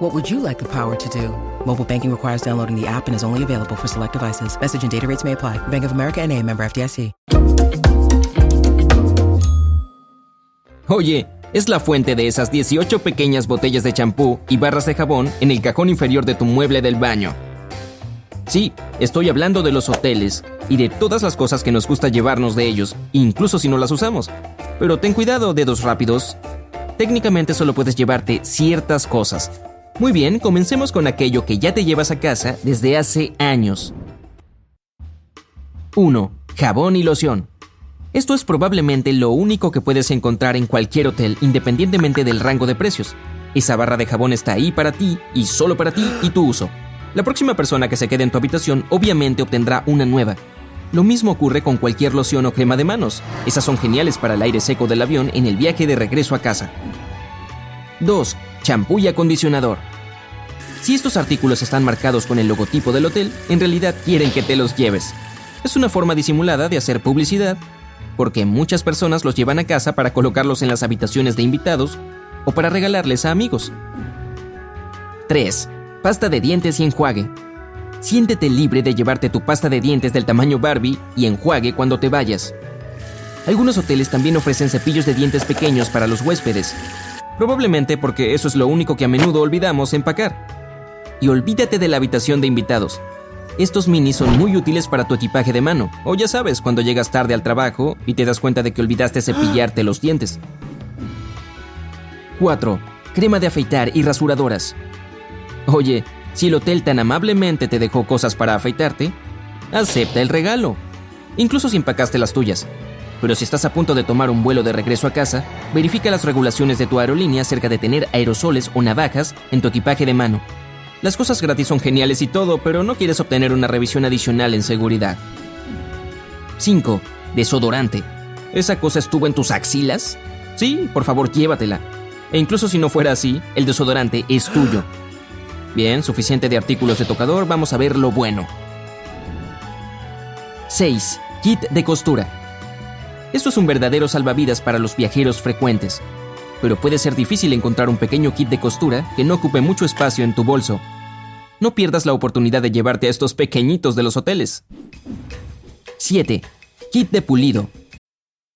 What would you like the power to do? Mobile banking requires downloading the app and is only available for select devices. Message and data rates may apply. Bank of America NA, member FDIC. Oye, es la fuente de esas 18 pequeñas botellas de champú y barras de jabón en el cajón inferior de tu mueble del baño. Sí, estoy hablando de los hoteles y de todas las cosas que nos gusta llevarnos de ellos, incluso si no las usamos. Pero ten cuidado, dedos rápidos. Técnicamente solo puedes llevarte ciertas cosas. Muy bien, comencemos con aquello que ya te llevas a casa desde hace años. 1. Jabón y loción. Esto es probablemente lo único que puedes encontrar en cualquier hotel, independientemente del rango de precios. Esa barra de jabón está ahí para ti y solo para ti y tu uso. La próxima persona que se quede en tu habitación obviamente obtendrá una nueva. Lo mismo ocurre con cualquier loción o crema de manos. Esas son geniales para el aire seco del avión en el viaje de regreso a casa. 2. Champú y acondicionador. Si estos artículos están marcados con el logotipo del hotel, en realidad quieren que te los lleves. Es una forma disimulada de hacer publicidad, porque muchas personas los llevan a casa para colocarlos en las habitaciones de invitados o para regalarles a amigos. 3. Pasta de dientes y enjuague. Siéntete libre de llevarte tu pasta de dientes del tamaño Barbie y enjuague cuando te vayas. Algunos hoteles también ofrecen cepillos de dientes pequeños para los huéspedes, probablemente porque eso es lo único que a menudo olvidamos empacar. Y olvídate de la habitación de invitados. Estos minis son muy útiles para tu equipaje de mano, o ya sabes, cuando llegas tarde al trabajo y te das cuenta de que olvidaste cepillarte los dientes. 4. Crema de afeitar y rasuradoras. Oye, si el hotel tan amablemente te dejó cosas para afeitarte, acepta el regalo, incluso si empacaste las tuyas. Pero si estás a punto de tomar un vuelo de regreso a casa, verifica las regulaciones de tu aerolínea acerca de tener aerosoles o navajas en tu equipaje de mano. Las cosas gratis son geniales y todo, pero no quieres obtener una revisión adicional en seguridad. 5. Desodorante. ¿Esa cosa estuvo en tus axilas? Sí, por favor, llévatela. E incluso si no fuera así, el desodorante es tuyo. Bien, suficiente de artículos de tocador, vamos a ver lo bueno. 6. Kit de costura. Esto es un verdadero salvavidas para los viajeros frecuentes, pero puede ser difícil encontrar un pequeño kit de costura que no ocupe mucho espacio en tu bolso. No pierdas la oportunidad de llevarte a estos pequeñitos de los hoteles. 7. Kit de pulido.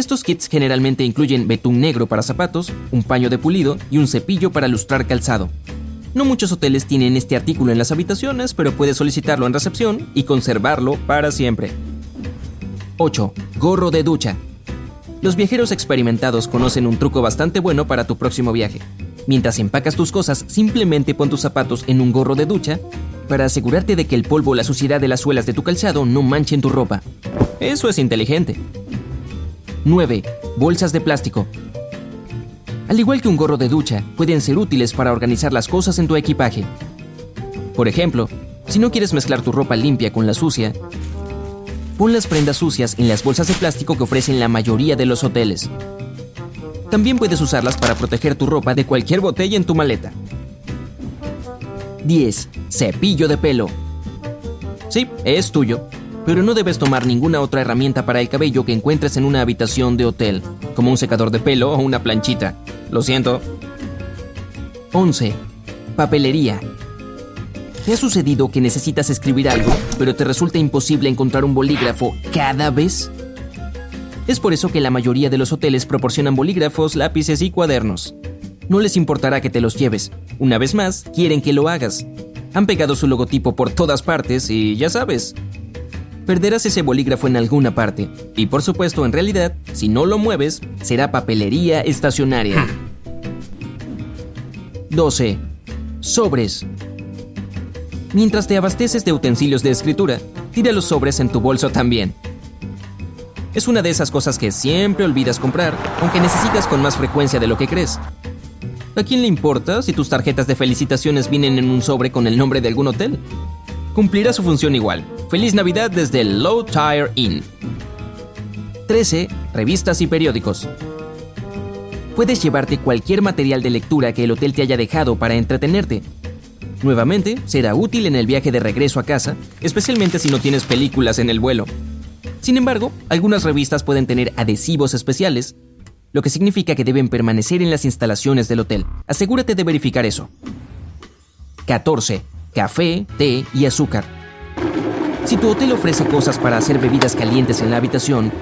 Estos kits generalmente incluyen betún negro para zapatos, un paño de pulido y un cepillo para lustrar calzado. No muchos hoteles tienen este artículo en las habitaciones, pero puedes solicitarlo en recepción y conservarlo para siempre. 8. Gorro de ducha. Los viajeros experimentados conocen un truco bastante bueno para tu próximo viaje. Mientras empacas tus cosas, simplemente pon tus zapatos en un gorro de ducha para asegurarte de que el polvo o la suciedad de las suelas de tu calzado no manchen tu ropa. Eso es inteligente. 9. Bolsas de plástico. Al igual que un gorro de ducha, pueden ser útiles para organizar las cosas en tu equipaje. Por ejemplo, si no quieres mezclar tu ropa limpia con la sucia, pon las prendas sucias en las bolsas de plástico que ofrecen la mayoría de los hoteles. También puedes usarlas para proteger tu ropa de cualquier botella en tu maleta. 10. Cepillo de pelo. Sí, es tuyo pero no debes tomar ninguna otra herramienta para el cabello que encuentres en una habitación de hotel, como un secador de pelo o una planchita. Lo siento. 11. Papelería. ¿Te ha sucedido que necesitas escribir algo, pero te resulta imposible encontrar un bolígrafo cada vez? Es por eso que la mayoría de los hoteles proporcionan bolígrafos, lápices y cuadernos. No les importará que te los lleves. Una vez más, quieren que lo hagas. Han pegado su logotipo por todas partes y ya sabes, perderás ese bolígrafo en alguna parte. Y por supuesto, en realidad, si no lo mueves, será papelería estacionaria. 12. Sobres. Mientras te abasteces de utensilios de escritura, tira los sobres en tu bolso también. Es una de esas cosas que siempre olvidas comprar, aunque necesitas con más frecuencia de lo que crees. ¿A quién le importa si tus tarjetas de felicitaciones vienen en un sobre con el nombre de algún hotel? Cumplirá su función igual. Feliz Navidad desde Low Tire Inn. 13. Revistas y periódicos. Puedes llevarte cualquier material de lectura que el hotel te haya dejado para entretenerte. Nuevamente, será útil en el viaje de regreso a casa, especialmente si no tienes películas en el vuelo. Sin embargo, algunas revistas pueden tener adhesivos especiales, lo que significa que deben permanecer en las instalaciones del hotel. Asegúrate de verificar eso. 14. Café, té y azúcar. Si tu hotel ofrece cosas para hacer bebidas calientes en la habitación,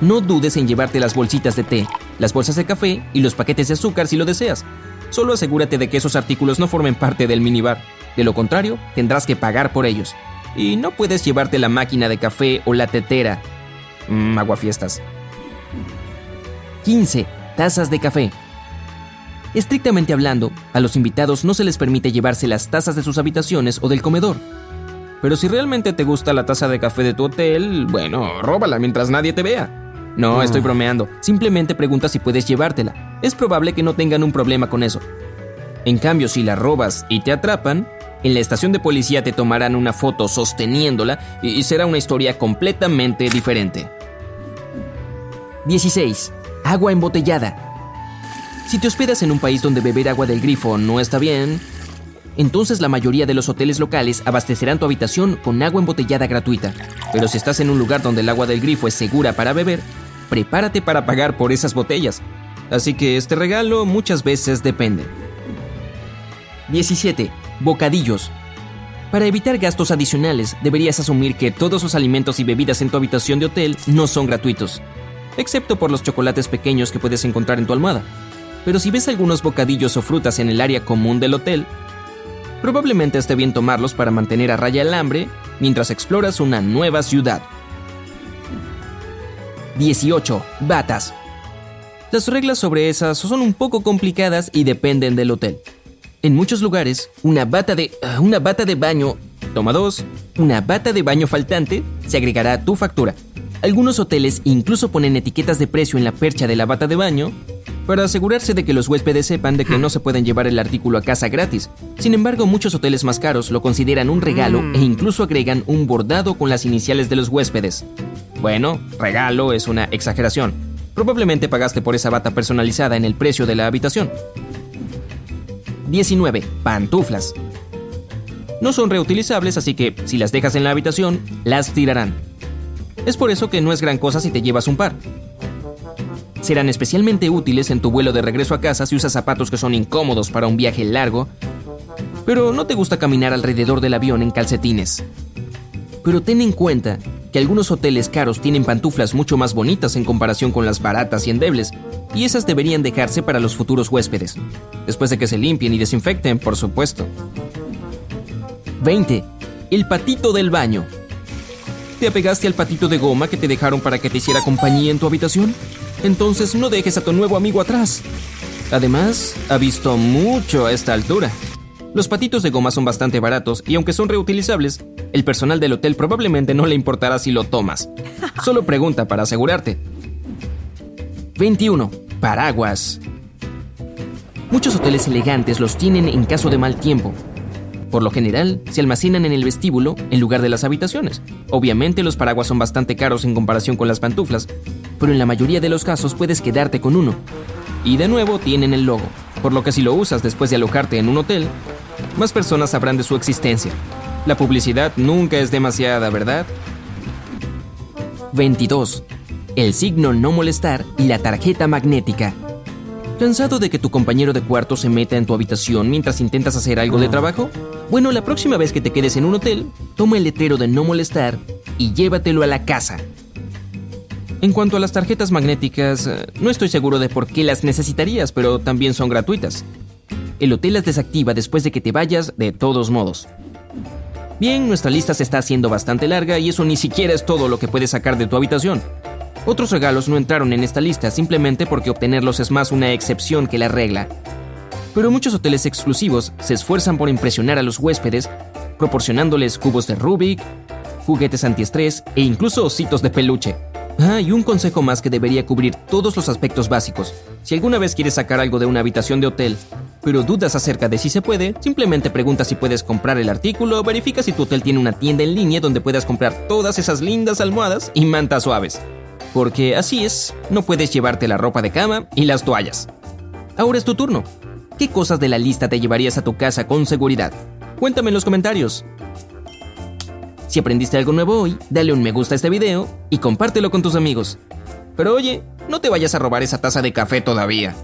no dudes en llevarte las bolsitas de té, las bolsas de café y los paquetes de azúcar si lo deseas. Solo asegúrate de que esos artículos no formen parte del minibar. De lo contrario, tendrás que pagar por ellos. Y no puedes llevarte la máquina de café o la tetera. Mmm, aguafiestas. 15. Tazas de café. Estrictamente hablando, a los invitados no se les permite llevarse las tazas de sus habitaciones o del comedor. Pero si realmente te gusta la taza de café de tu hotel, bueno, róbala mientras nadie te vea. No, estoy bromeando. Simplemente pregunta si puedes llevártela. Es probable que no tengan un problema con eso. En cambio, si la robas y te atrapan, en la estación de policía te tomarán una foto sosteniéndola y será una historia completamente diferente. 16. Agua embotellada. Si te hospedas en un país donde beber agua del grifo no está bien, entonces la mayoría de los hoteles locales abastecerán tu habitación con agua embotellada gratuita. Pero si estás en un lugar donde el agua del grifo es segura para beber, prepárate para pagar por esas botellas. Así que este regalo muchas veces depende. 17. Bocadillos. Para evitar gastos adicionales, deberías asumir que todos los alimentos y bebidas en tu habitación de hotel no son gratuitos, excepto por los chocolates pequeños que puedes encontrar en tu almohada. Pero si ves algunos bocadillos o frutas en el área común del hotel, probablemente esté bien tomarlos para mantener a raya el hambre mientras exploras una nueva ciudad. 18. Batas. Las reglas sobre esas son un poco complicadas y dependen del hotel. En muchos lugares, una bata de ah, una bata de baño, toma dos, una bata de baño faltante se agregará a tu factura. Algunos hoteles incluso ponen etiquetas de precio en la percha de la bata de baño para asegurarse de que los huéspedes sepan de que no se pueden llevar el artículo a casa gratis. Sin embargo, muchos hoteles más caros lo consideran un regalo e incluso agregan un bordado con las iniciales de los huéspedes. Bueno, regalo es una exageración. Probablemente pagaste por esa bata personalizada en el precio de la habitación. 19. Pantuflas. No son reutilizables, así que si las dejas en la habitación, las tirarán. Es por eso que no es gran cosa si te llevas un par. Serán especialmente útiles en tu vuelo de regreso a casa si usas zapatos que son incómodos para un viaje largo, pero no te gusta caminar alrededor del avión en calcetines. Pero ten en cuenta que algunos hoteles caros tienen pantuflas mucho más bonitas en comparación con las baratas y endebles, y esas deberían dejarse para los futuros huéspedes, después de que se limpien y desinfecten, por supuesto. 20. El patito del baño. ¿Te apegaste al patito de goma que te dejaron para que te hiciera compañía en tu habitación? Entonces no dejes a tu nuevo amigo atrás. Además, ha visto mucho a esta altura. Los patitos de goma son bastante baratos y aunque son reutilizables, el personal del hotel probablemente no le importará si lo tomas. Solo pregunta para asegurarte. 21. Paraguas. Muchos hoteles elegantes los tienen en caso de mal tiempo. Por lo general, se almacenan en el vestíbulo en lugar de las habitaciones. Obviamente los paraguas son bastante caros en comparación con las pantuflas, pero en la mayoría de los casos puedes quedarte con uno. Y de nuevo tienen el logo, por lo que si lo usas después de alojarte en un hotel, más personas sabrán de su existencia. La publicidad nunca es demasiada, ¿verdad? 22. El signo no molestar y la tarjeta magnética. ¿Cansado de que tu compañero de cuarto se meta en tu habitación mientras intentas hacer algo de trabajo? Bueno, la próxima vez que te quedes en un hotel, toma el letrero de no molestar y llévatelo a la casa. En cuanto a las tarjetas magnéticas, eh, no estoy seguro de por qué las necesitarías, pero también son gratuitas. El hotel las desactiva después de que te vayas de todos modos. Bien, nuestra lista se está haciendo bastante larga y eso ni siquiera es todo lo que puedes sacar de tu habitación. Otros regalos no entraron en esta lista simplemente porque obtenerlos es más una excepción que la regla. Pero muchos hoteles exclusivos se esfuerzan por impresionar a los huéspedes, proporcionándoles cubos de Rubik, juguetes antiestrés e incluso ositos de peluche. Ah, y un consejo más que debería cubrir todos los aspectos básicos. Si alguna vez quieres sacar algo de una habitación de hotel, pero dudas acerca de si se puede, simplemente pregunta si puedes comprar el artículo verifica si tu hotel tiene una tienda en línea donde puedas comprar todas esas lindas almohadas y mantas suaves. Porque así es, no puedes llevarte la ropa de cama y las toallas. Ahora es tu turno. ¿Qué cosas de la lista te llevarías a tu casa con seguridad? Cuéntame en los comentarios. Si aprendiste algo nuevo hoy, dale un me gusta a este video y compártelo con tus amigos. Pero oye, no te vayas a robar esa taza de café todavía.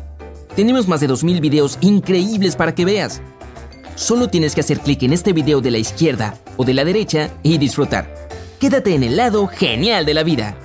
Tenemos más de 2000 videos increíbles para que veas. Solo tienes que hacer clic en este video de la izquierda o de la derecha y disfrutar. Quédate en el lado genial de la vida.